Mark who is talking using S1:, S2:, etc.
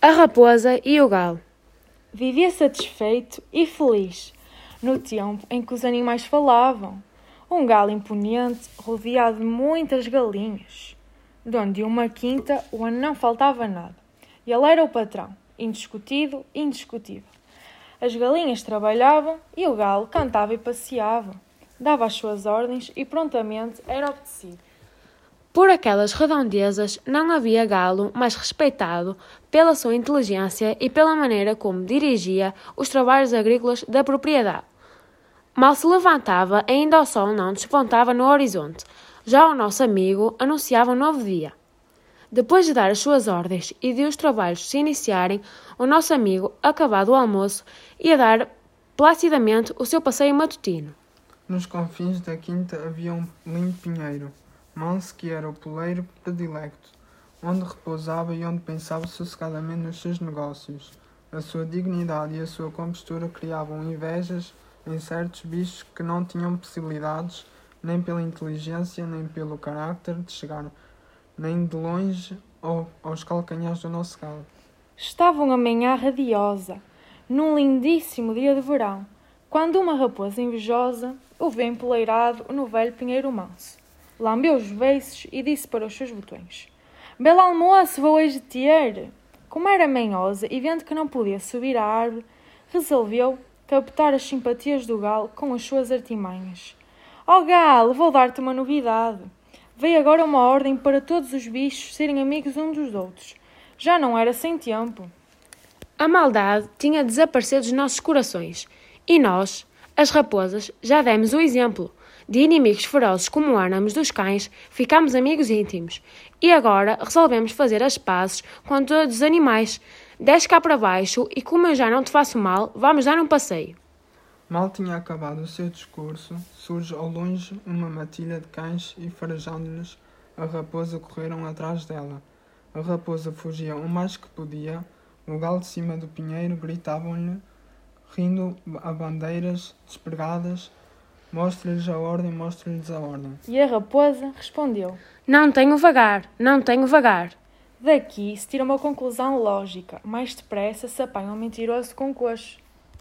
S1: A raposa e o galo.
S2: Vivia satisfeito e feliz no tempo em que os animais falavam. Um galo imponente, rodeado de muitas galinhas, de onde uma quinta onde não faltava nada. E ele era o patrão, indiscutido, indiscutível. As galinhas trabalhavam e o galo cantava e passeava, dava as suas ordens e prontamente era obedecido.
S1: Por aquelas redondezas não havia galo mais respeitado pela sua inteligência e pela maneira como dirigia os trabalhos agrícolas da propriedade. Mal se levantava, ainda o sol não despontava no horizonte. Já o nosso amigo anunciava um novo dia. Depois de dar as suas ordens e de os trabalhos se iniciarem, o nosso amigo, acabado o almoço, ia dar placidamente o seu passeio matutino.
S3: Nos confins da quinta havia um lindo pinheiro Manso que era o poleiro predilecto, onde repousava e onde pensava sossegadamente nos seus negócios. A sua dignidade e a sua compostura criavam invejas em certos bichos que não tinham possibilidades, nem pela inteligência, nem pelo caráter, de chegar nem de longe aos calcanhares do nosso galo.
S2: Estava uma manhã radiosa, num lindíssimo dia de verão, quando uma raposa invejosa o vê empoleirado no velho pinheiro manso lambeu os beiços e disse para os seus botões: Belo almoço vou hoje ter. Como era manhosa e vendo que não podia subir à árvore, resolveu captar as simpatias do galo com as suas artimanhas. Ó oh, galo, vou dar-te uma novidade. Veio agora uma ordem para todos os bichos serem amigos uns dos outros. Já não era sem tempo.
S1: A maldade tinha desaparecido dos nossos corações e nós, as raposas, já demos o exemplo. De inimigos ferozes como éramos dos cães, ficámos amigos íntimos. E agora resolvemos fazer as pazes com todos os animais. Desce cá para baixo e, como eu já não te faço mal, vamos dar um passeio.
S3: Mal tinha acabado o seu discurso, surge ao longe uma matilha de cães e, farejando-lhes, a raposa correram atrás dela. A raposa fugia o mais que podia, o galo de cima do pinheiro gritavam-lhe, rindo a bandeiras despregadas, Mostre-lhes a ordem, mostre-lhes a ordem.
S2: E a raposa respondeu:
S1: Não tenho vagar, não tenho vagar.
S2: Daqui se tira uma conclusão lógica. Mais depressa se apanha um mentiroso com coxo.